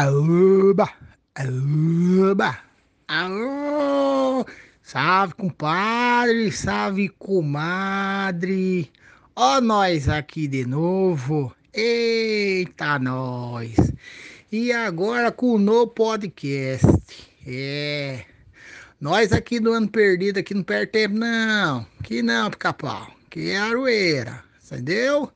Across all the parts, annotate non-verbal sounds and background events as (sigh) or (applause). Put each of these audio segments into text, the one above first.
Aoba! Aoba! Aô! Salve, compadre! Salve, comadre! Ó nós aqui de novo! Eita, nós! E agora com o novo podcast. É... Nós aqui do ano perdido, aqui não perde tempo não. Que não, pica-pau. Que é aroeira. Entendeu?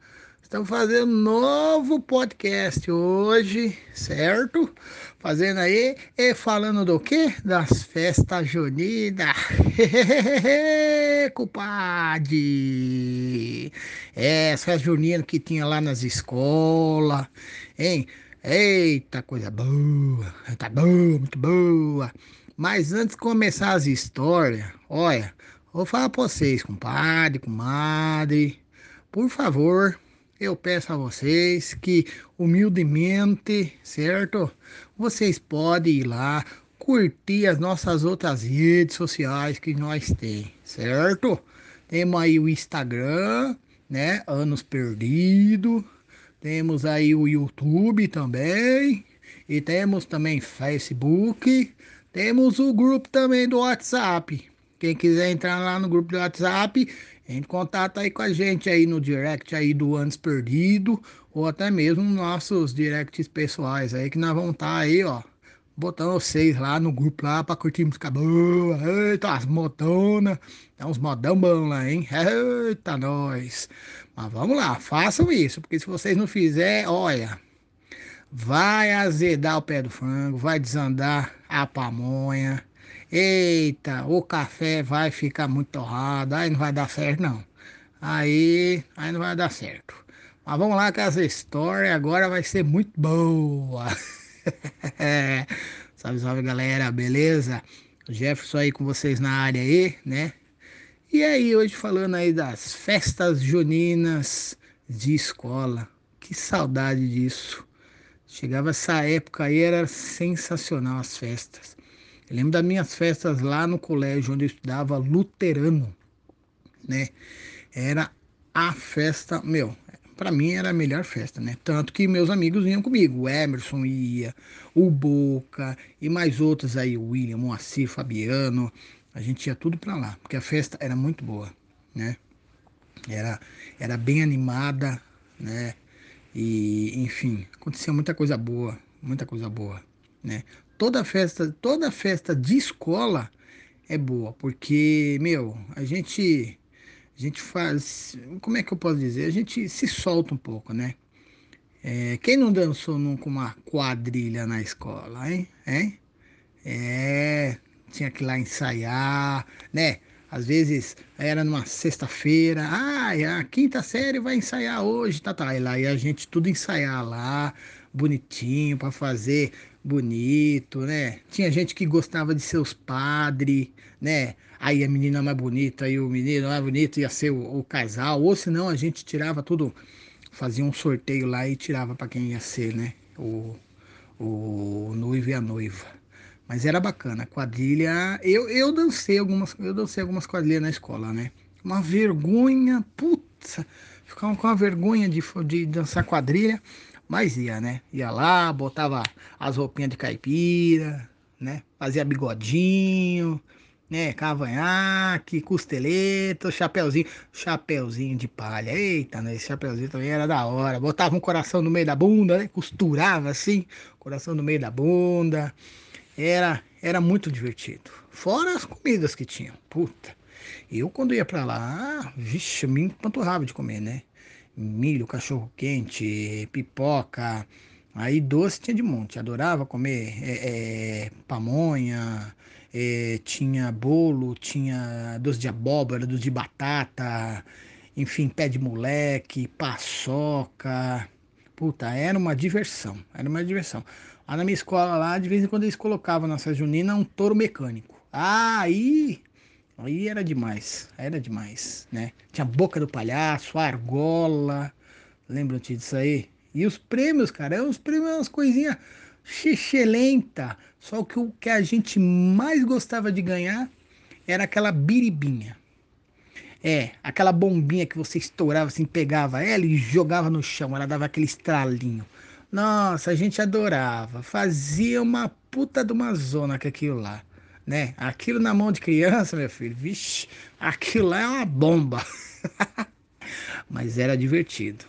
Estamos fazendo novo podcast hoje, certo? Fazendo aí e falando do que? Das festas juninas. (laughs) Culpade! É, essas juninas que tinha lá nas escolas, hein? Eita, coisa boa, tá boa, muito boa. Mas antes de começar as histórias, olha, vou falar pra vocês, compadre, comadre, por favor, eu peço a vocês que humildemente, certo? Vocês podem ir lá curtir as nossas outras redes sociais que nós tem, certo? Temos aí o Instagram, né? Anos Perdido. Temos aí o YouTube também. E temos também Facebook. Temos o grupo também do WhatsApp. Quem quiser entrar lá no grupo do WhatsApp, entre contato aí com a gente aí no direct aí do Anos Perdido, ou até mesmo nossos directs pessoais aí, que nós vamos estar tá aí, ó, botando vocês lá no grupo lá pra curtir música boa. Eita, as motonas, tem uns modão bom lá, hein? Eita, nós. Mas vamos lá, façam isso, porque se vocês não fizerem, olha, vai azedar o pé do frango, vai desandar a pamonha Eita, o café vai ficar muito torrado, aí não vai dar certo não. Aí, aí não vai dar certo. Mas vamos lá que essa história agora vai ser muito boa. (laughs) salve, salve galera, beleza? Jefferson aí com vocês na área aí, né? E aí, hoje falando aí das festas juninas de escola. Que saudade disso. Chegava essa época aí, era sensacional as festas. Eu lembro das minhas festas lá no colégio onde eu estudava luterano, né? Era a festa, meu, para mim era a melhor festa, né? Tanto que meus amigos iam comigo, o Emerson ia, o Boca e mais outros aí, o William, Moacir, Fabiano, a gente ia tudo para lá, porque a festa era muito boa, né? Era, era bem animada, né? E, enfim, acontecia muita coisa boa, muita coisa boa, né? Toda festa, toda festa de escola é boa, porque, meu, a gente a gente faz, como é que eu posso dizer? A gente se solta um pouco, né? É, quem não dançou nunca uma quadrilha na escola, hein? hein? É, tinha que ir lá ensaiar, né? Às vezes era numa sexta-feira, ah, a quinta série vai ensaiar hoje, tá, tá. E lá e a gente tudo ensaiar lá, bonitinho, para fazer bonito, né? Tinha gente que gostava de seus padres, né? Aí a menina mais bonita e o menino mais bonito ia ser o, o casal, ou senão a gente tirava tudo, fazia um sorteio lá e tirava para quem ia ser, né? O, o noivo e a noiva. Mas era bacana, quadrilha. Eu, eu dancei algumas, eu dancei algumas quadrilhas na escola, né? Uma vergonha, putz, ficava com uma vergonha de, de dançar quadrilha. Mas ia, né? Ia lá, botava as roupinhas de caipira, né? Fazia bigodinho, né? Cavanhaque, costeleta, chapeuzinho, chapeuzinho de palha. Eita, né? Esse chapeuzinho também era da hora. Botava um coração no meio da bunda, né? Costurava assim, coração no meio da bunda. Era, era muito divertido. Fora as comidas que tinham. Puta. Eu quando ia pra lá, vixe, eu me empanturrava de comer, né? Milho, cachorro quente, pipoca. Aí doce tinha de monte, adorava comer é, é, pamonha, é, tinha bolo, tinha doce de abóbora, doce de batata, enfim, pé de moleque, paçoca. Puta, era uma diversão, era uma diversão. Lá na minha escola, lá, de vez em quando eles colocavam na festa junina um touro mecânico. Ah, aí Aí era demais, era demais, né? Tinha boca do palhaço, argola, lembram-te disso aí? E os prêmios, cara, os prêmios umas coisinhas xixelenta. Só que o que a gente mais gostava de ganhar era aquela biribinha. É, aquela bombinha que você estourava assim, pegava ela e jogava no chão, ela dava aquele estralinho. Nossa, a gente adorava. Fazia uma puta de uma zona com aquilo lá, né? Aquilo na mão de criança, meu filho, vixe, aquilo lá é uma bomba. (laughs) Mas era divertido.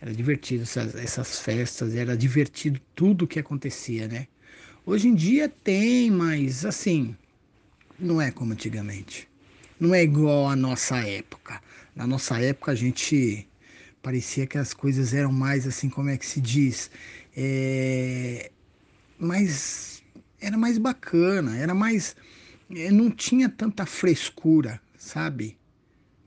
Era divertido essas, essas festas, era divertido tudo que acontecia, né? Hoje em dia tem, mas assim, não é como antigamente. Não é igual à nossa época. Na nossa época a gente parecia que as coisas eram mais assim, como é que se diz? É, mais, era mais bacana, era mais. É, não tinha tanta frescura, sabe?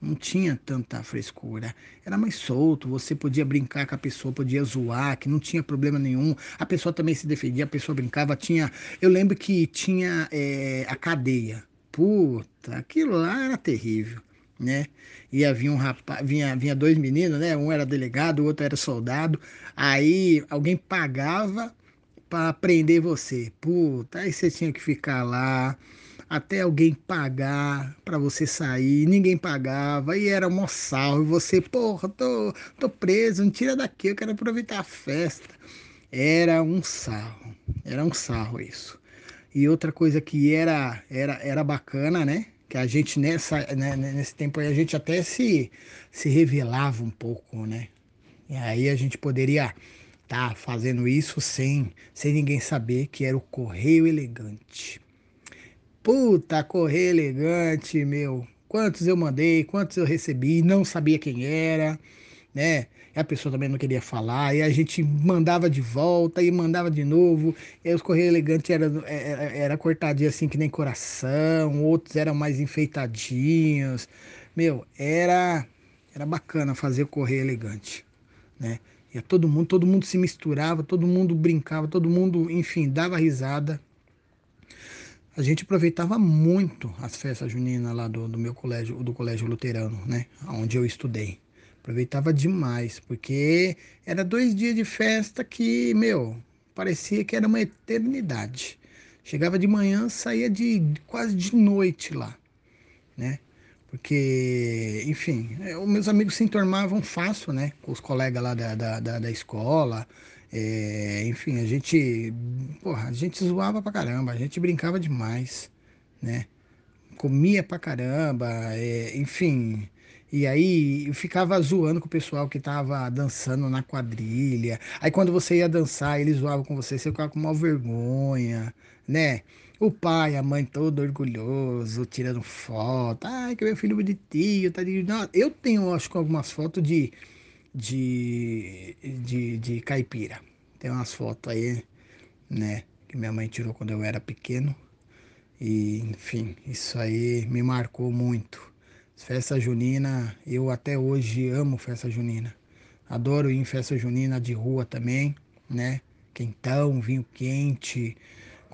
Não tinha tanta frescura. Era mais solto, você podia brincar com a pessoa, podia zoar, que não tinha problema nenhum. A pessoa também se defendia, a pessoa brincava. Tinha. Eu lembro que tinha é, a cadeia. Puta, aquilo lá era terrível né? E havia um rapaz, vinha, vinha dois meninos, né? Um era delegado, o outro era soldado. Aí alguém pagava para prender você. Puta, aí você tinha que ficar lá até alguém pagar para você sair. Ninguém pagava e era um salvo. E você, porra, tô, tô preso, não tira daqui, eu quero aproveitar a festa. Era um sarro, era um sarro isso. E outra coisa que era, era, era bacana, né? que a gente nessa né, nesse tempo aí a gente até se se revelava um pouco, né? E aí a gente poderia tá fazendo isso sem sem ninguém saber que era o correio elegante. Puta, correio elegante, meu. Quantos eu mandei, quantos eu recebi, não sabia quem era, né? E a pessoa também não queria falar, e a gente mandava de volta e mandava de novo. E os Correios Elegantes era, era, era cortadinho assim que nem coração, outros eram mais enfeitadinhos. Meu, era, era bacana fazer o Correio Elegante, né? Todo mundo, todo mundo se misturava, todo mundo brincava, todo mundo, enfim, dava risada. A gente aproveitava muito as festas juninas lá do, do meu colégio, do colégio luterano, né? Onde eu estudei. Aproveitava demais, porque era dois dias de festa que, meu, parecia que era uma eternidade. Chegava de manhã, saía de quase de noite lá, né? Porque, enfim, é, os meus amigos se entormavam fácil, né? Com os colegas lá da, da, da, da escola. É, enfim, a gente, porra, a gente zoava pra caramba, a gente brincava demais, né? Comia pra caramba, é, enfim, e aí eu ficava zoando com o pessoal que tava dançando na quadrilha. Aí quando você ia dançar, eles zoavam com você, você ficava com uma vergonha, né? O pai, a mãe todo orgulhoso, tirando foto. Ai, que meu filho bonitinho, tá de... Eu tenho, acho que algumas fotos de, de, de, de caipira. Tem umas fotos aí, né? Que minha mãe tirou quando eu era pequeno. E, enfim, isso aí me marcou muito. Festa junina, eu até hoje amo festa junina. Adoro ir em festa junina de rua também, né? Quentão, vinho quente.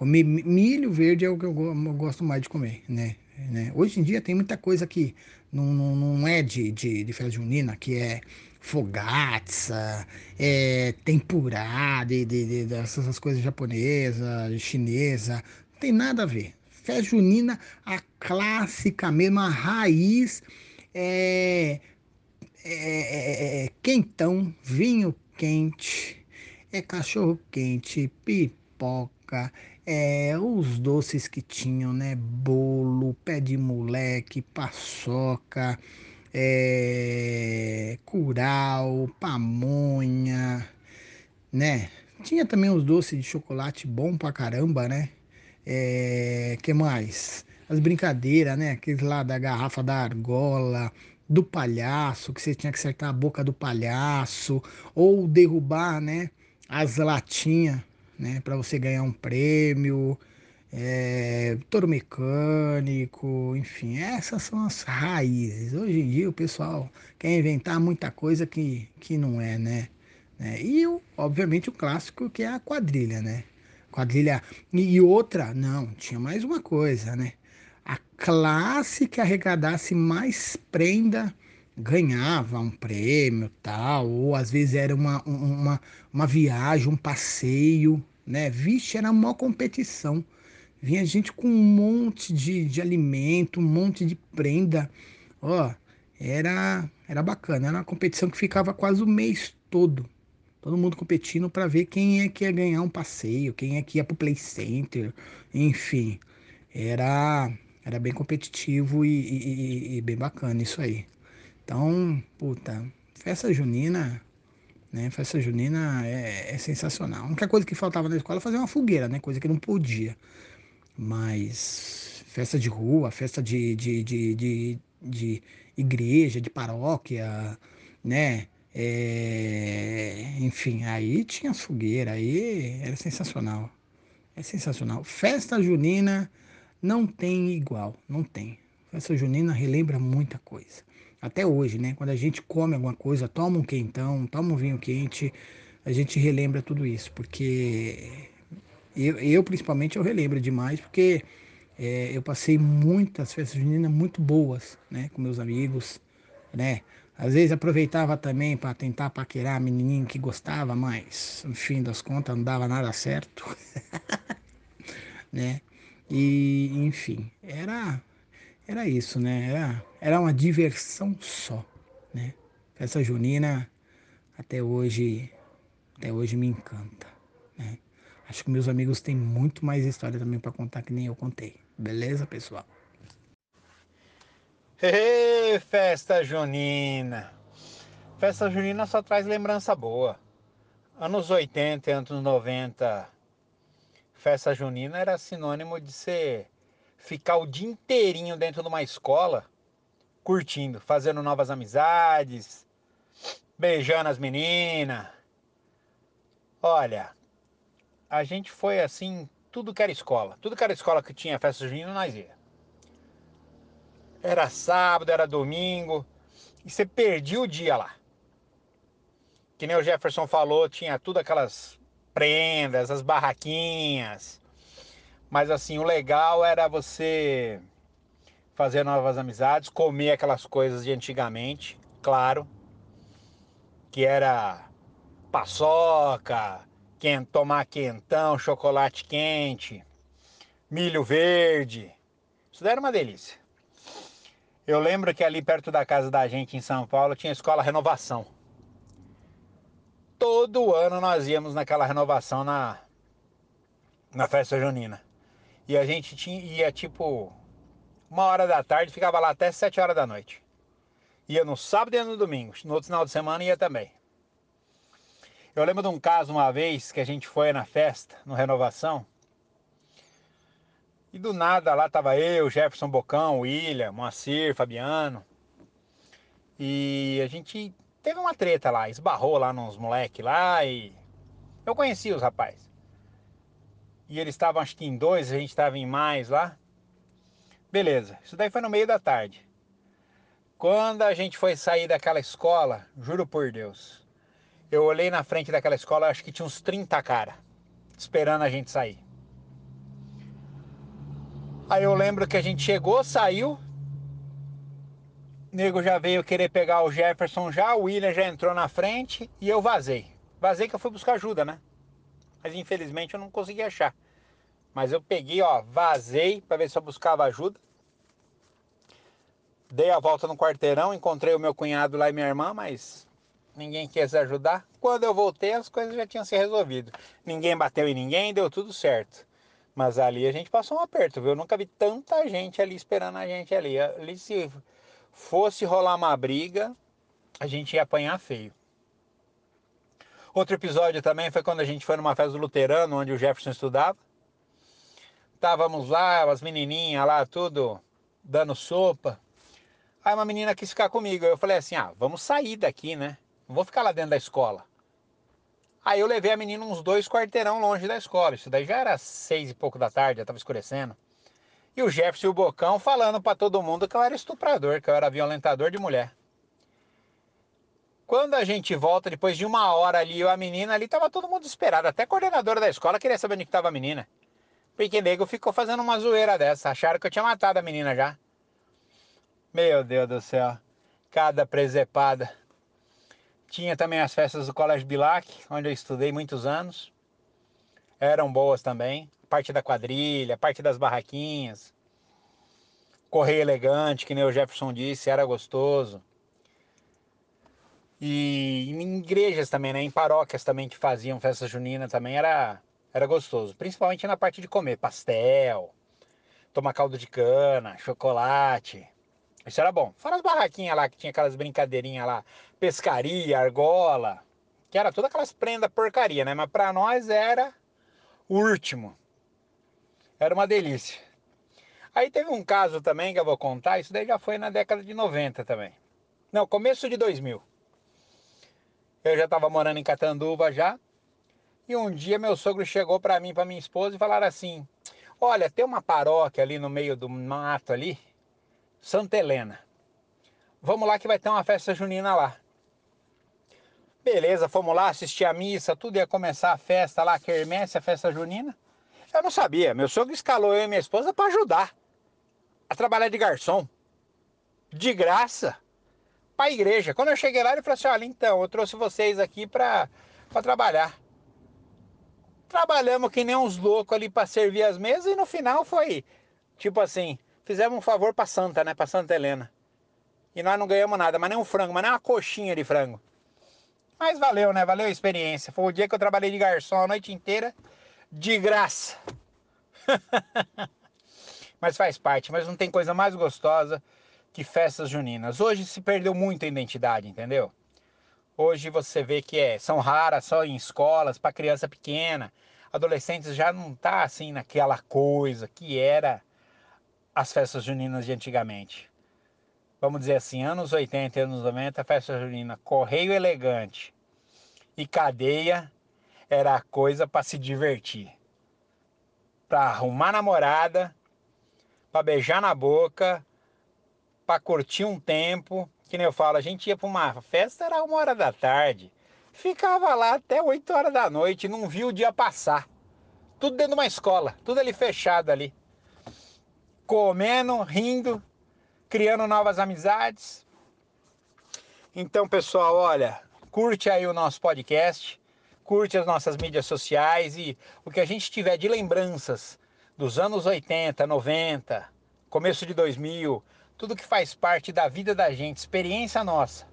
Comer milho verde é o que eu gosto mais de comer, né? né? Hoje em dia tem muita coisa que não, não, não é de, de, de festa junina, que é fogatsa, é tempurá, de, de, de, dessas coisas japonesas, chinesa, não tem nada a ver festa junina, a clássica mesmo, a raiz, é, é, é, é quentão, vinho quente, é cachorro quente, pipoca, é, os doces que tinham, né? Bolo, pé de moleque, paçoca, é, curau, pamonha, né? Tinha também os doces de chocolate bom pra caramba, né? É, que mais? As brincadeiras, né? Aqueles lá da garrafa da argola, do palhaço, que você tinha que acertar a boca do palhaço, ou derrubar, né? As latinhas, né? Para você ganhar um prêmio. É, touro mecânico, enfim, essas são as raízes. Hoje em dia o pessoal quer inventar muita coisa que, que não é, né? É, e, obviamente, o clássico que é a quadrilha, né? quadrilha. E outra, não, tinha mais uma coisa, né? A classe que arrecadasse mais prenda ganhava um prêmio tal, ou às vezes era uma, uma, uma viagem, um passeio, né? Vixe, era uma competição. Vinha gente com um monte de, de alimento, um monte de prenda. Ó, era, era bacana, era uma competição que ficava quase o mês todo, Todo mundo competindo para ver quem é que ia ganhar um passeio, quem é que ia pro play center, enfim. Era, era bem competitivo e, e, e bem bacana isso aí. Então, puta, festa junina, né? Festa junina é, é, sensacional. A única coisa que faltava na escola é fazer uma fogueira, né? Coisa que não podia. Mas festa de rua, festa de, de, de, de, de igreja, de paróquia, né? É, enfim, aí tinha as fogueiras, aí era sensacional. É sensacional. Festa junina não tem igual, não tem. Festa junina relembra muita coisa. Até hoje, né? Quando a gente come alguma coisa, toma um quentão, toma um vinho quente, a gente relembra tudo isso, porque eu, eu principalmente eu relembro demais, porque é, eu passei muitas festas juninas muito boas, né? Com meus amigos, né? Às vezes aproveitava também para tentar paquerar a menininha que gostava, mas no fim das contas não dava nada certo. (laughs) né? E, enfim, era era isso, né? Era, era uma diversão só, né? Festa junina até hoje até hoje me encanta, né? Acho que meus amigos têm muito mais história também para contar que nem eu contei. Beleza, pessoal? Ei, festa junina! Festa junina só traz lembrança boa. Anos 80 e anos 90, festa junina era sinônimo de ser ficar o dia inteirinho dentro de uma escola, curtindo, fazendo novas amizades, beijando as meninas. Olha, a gente foi assim, tudo que era escola. Tudo que era escola que tinha festa junina, nós ia. Era sábado, era domingo. E você perdia o dia lá. Que nem o Jefferson falou, tinha tudo aquelas prendas, as barraquinhas. Mas assim, o legal era você fazer novas amizades, comer aquelas coisas de antigamente, claro. Que era paçoca, quent, tomar quentão, chocolate quente, milho verde. Isso daí era uma delícia. Eu lembro que ali perto da casa da gente em São Paulo tinha escola Renovação. Todo ano nós íamos naquela renovação na, na festa junina. E a gente tinha, ia tipo uma hora da tarde, ficava lá até sete horas da noite. Ia no sábado e no domingo. No outro final de semana ia também. Eu lembro de um caso uma vez que a gente foi na festa, no Renovação, e do nada lá tava eu, Jefferson Bocão, William, Moacir, Fabiano. E a gente teve uma treta lá, esbarrou lá nos moleques lá e eu conheci os rapazes. E eles estavam acho que em dois, a gente estava em mais lá. Beleza, isso daí foi no meio da tarde. Quando a gente foi sair daquela escola, juro por Deus, eu olhei na frente daquela escola, acho que tinha uns 30 cara esperando a gente sair. Aí eu lembro que a gente chegou, saiu. O nego já veio querer pegar o Jefferson já, o William já entrou na frente e eu vazei. Vazei que eu fui buscar ajuda, né? Mas infelizmente eu não consegui achar. Mas eu peguei, ó, vazei para ver se eu buscava ajuda. Dei a volta no quarteirão, encontrei o meu cunhado lá e minha irmã, mas ninguém quis ajudar. Quando eu voltei, as coisas já tinham se resolvido. Ninguém bateu em ninguém, deu tudo certo. Mas ali a gente passou um aperto, viu? Eu nunca vi tanta gente ali esperando a gente ali. Ali se fosse rolar uma briga, a gente ia apanhar feio. Outro episódio também foi quando a gente foi numa festa do luterano, onde o Jefferson estudava. Estávamos lá, as menininhas lá, tudo dando sopa. Aí uma menina quis ficar comigo. Eu falei assim: ah, vamos sair daqui, né? Não vou ficar lá dentro da escola. Aí eu levei a menina uns dois quarteirão longe da escola. Isso daí já era seis e pouco da tarde, já estava escurecendo. E o Jefferson e o Bocão falando para todo mundo que eu era estuprador, que eu era violentador de mulher. Quando a gente volta, depois de uma hora ali, a menina ali, tava todo mundo esperado. Até a coordenadora da escola queria saber onde que tava a menina. Porque nego ficou fazendo uma zoeira dessa. Acharam que eu tinha matado a menina já. Meu Deus do céu. Cada presepada. Tinha também as festas do Colégio Bilac, onde eu estudei muitos anos. Eram boas também. Parte da quadrilha, parte das barraquinhas. Correio elegante, que nem o Jefferson disse, era gostoso. E em igrejas também, né? Em paróquias também que faziam festa junina também era, era gostoso. Principalmente na parte de comer pastel, tomar caldo de cana, chocolate. Isso era bom. Fora as barraquinhas lá que tinha aquelas brincadeirinhas lá, pescaria, argola, que era todas aquelas prendas porcaria, né? Mas pra nós era o último. Era uma delícia. Aí teve um caso também que eu vou contar, isso daí já foi na década de 90 também. Não, começo de 2000. Eu já estava morando em Catanduva já. E um dia meu sogro chegou para mim, para minha esposa e falaram assim: "Olha, tem uma paróquia ali no meio do mato ali, Santa Helena. Vamos lá que vai ter uma festa junina lá." Beleza, fomos lá assistir a missa, tudo ia começar a festa lá, a quermesse, a festa junina. Eu não sabia, meu sogro escalou eu e minha esposa para ajudar a trabalhar de garçom. De graça para a igreja. Quando eu cheguei lá, ele falou assim: olha, então, eu trouxe vocês aqui para trabalhar. Trabalhamos que nem uns loucos ali para servir as mesas e no final foi tipo assim: fizemos um favor para Santa, né? Para Santa Helena. E nós não ganhamos nada, mas nem um frango, mas nem uma coxinha de frango. Mas valeu, né? Valeu a experiência. Foi o dia que eu trabalhei de garçom a noite inteira, de graça. (laughs) mas faz parte, mas não tem coisa mais gostosa que festas juninas. Hoje se perdeu muito a identidade, entendeu? Hoje você vê que é, são raras só em escolas para criança pequena. Adolescentes já não tá assim naquela coisa que era as festas juninas de antigamente. Vamos dizer assim, anos 80 anos 90, festa junina, correio elegante e cadeia era a coisa para se divertir. Para arrumar namorada, para beijar na boca, para curtir um tempo. Que nem eu falo, a gente ia para uma festa, era uma hora da tarde. Ficava lá até 8 horas da noite, não viu o dia passar. Tudo dentro de uma escola, tudo ali fechado ali. Comendo, rindo, criando novas amizades. Então, pessoal, olha, curte aí o nosso podcast, curte as nossas mídias sociais e o que a gente tiver de lembranças dos anos 80, 90, começo de 2000, tudo que faz parte da vida da gente, experiência nossa,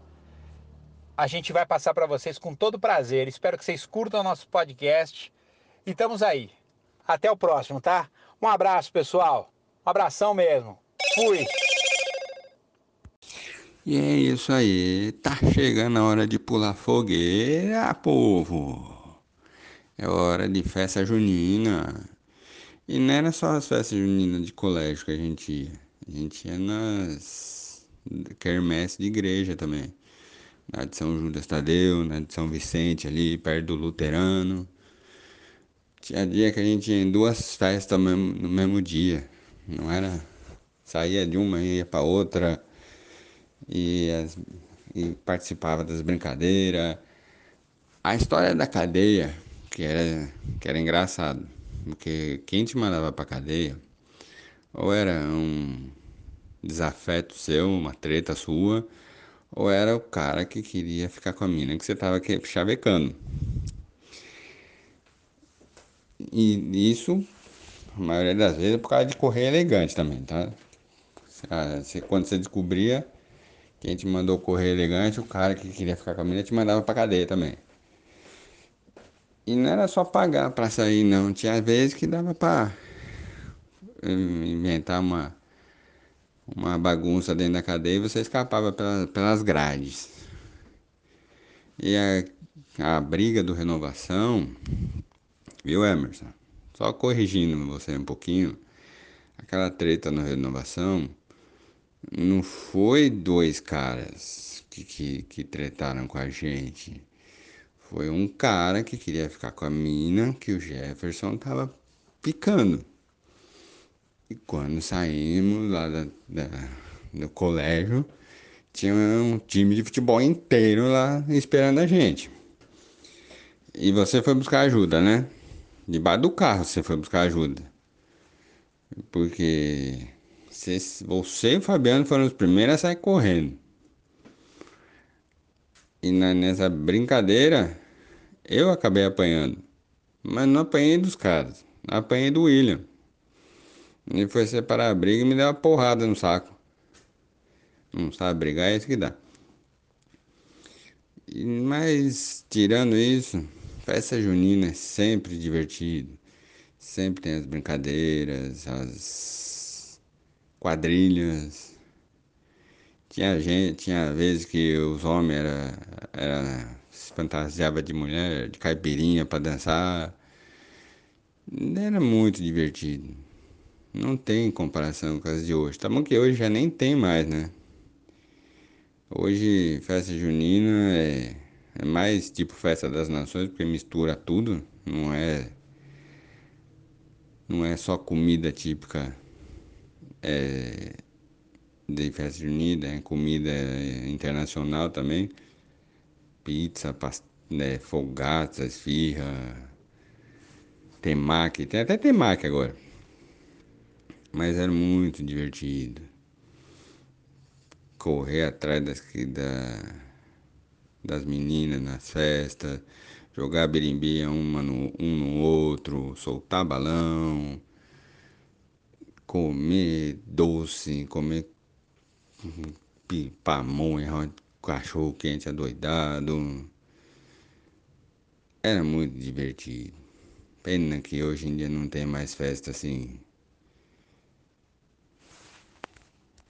a gente vai passar para vocês com todo prazer. Espero que vocês curtam o nosso podcast e estamos aí. Até o próximo, tá? Um abraço, pessoal. Um abração mesmo. Fui. E é isso aí. Tá chegando a hora de pular fogueira, povo. É hora de festa junina. E não era só as festas juninas de colégio que a gente ia. A gente ia nas quermesse de igreja também. Na de São Judas Tadeu, na de São Vicente ali, perto do Luterano. Tinha dia que a gente ia em duas festas no mesmo, dia. Não era. Saía de uma e ia para outra. E, as, e participava das brincadeiras. A história da cadeia, que era, que era engraçado. Porque quem te mandava pra cadeia, ou era um desafeto seu, uma treta sua, ou era o cara que queria ficar com a mina que você tava chavecando. E isso, a maioria das vezes, é por causa de correr elegante também, tá? Você, quando você descobria quem te mandou correr elegante, o cara que queria ficar com a mina te mandava pra cadeia também. E não era só pagar pra sair, não. Tinha vezes que dava pra inventar uma uma bagunça dentro da cadeia e você escapava pelas, pelas grades. E a, a briga do renovação, viu Emerson? Só corrigindo você um pouquinho, aquela treta no renovação não foi dois caras que, que, que tretaram com a gente. Foi um cara que queria ficar com a mina que o Jefferson tava picando. E quando saímos lá da, da, do colégio, tinha um time de futebol inteiro lá esperando a gente. E você foi buscar ajuda, né? Debaixo do carro você foi buscar ajuda. Porque você, e o Fabiano foram os primeiros a sair correndo. E na, nessa brincadeira, eu acabei apanhando. Mas não apanhei dos caras. Apanhei do William. Ele foi separar a briga e me deu uma porrada no saco. Não sabe brigar, é isso que dá. Mas, tirando isso, festa junina é sempre divertido. Sempre tem as brincadeiras, as quadrilhas. Tinha gente, tinha vezes que os homens era, era, se fantasiava de mulher, de caipirinha para dançar. Era muito divertido. Não tem comparação com as de hoje. Tá bom que hoje já nem tem mais, né? Hoje, festa junina é, é mais tipo festa das nações, porque mistura tudo. Não é, não é só comida típica é, de festa junina, é comida internacional também. Pizza, past, né, fogata, esfirra, temaki, tem até temaki agora. Mas era muito divertido. Correr atrás das, da, das meninas nas festas, jogar berimbinha uma no, um no outro, soltar balão, comer doce, comer pamonha, cachorro quente adoidado. Era muito divertido. Pena que hoje em dia não tem mais festa assim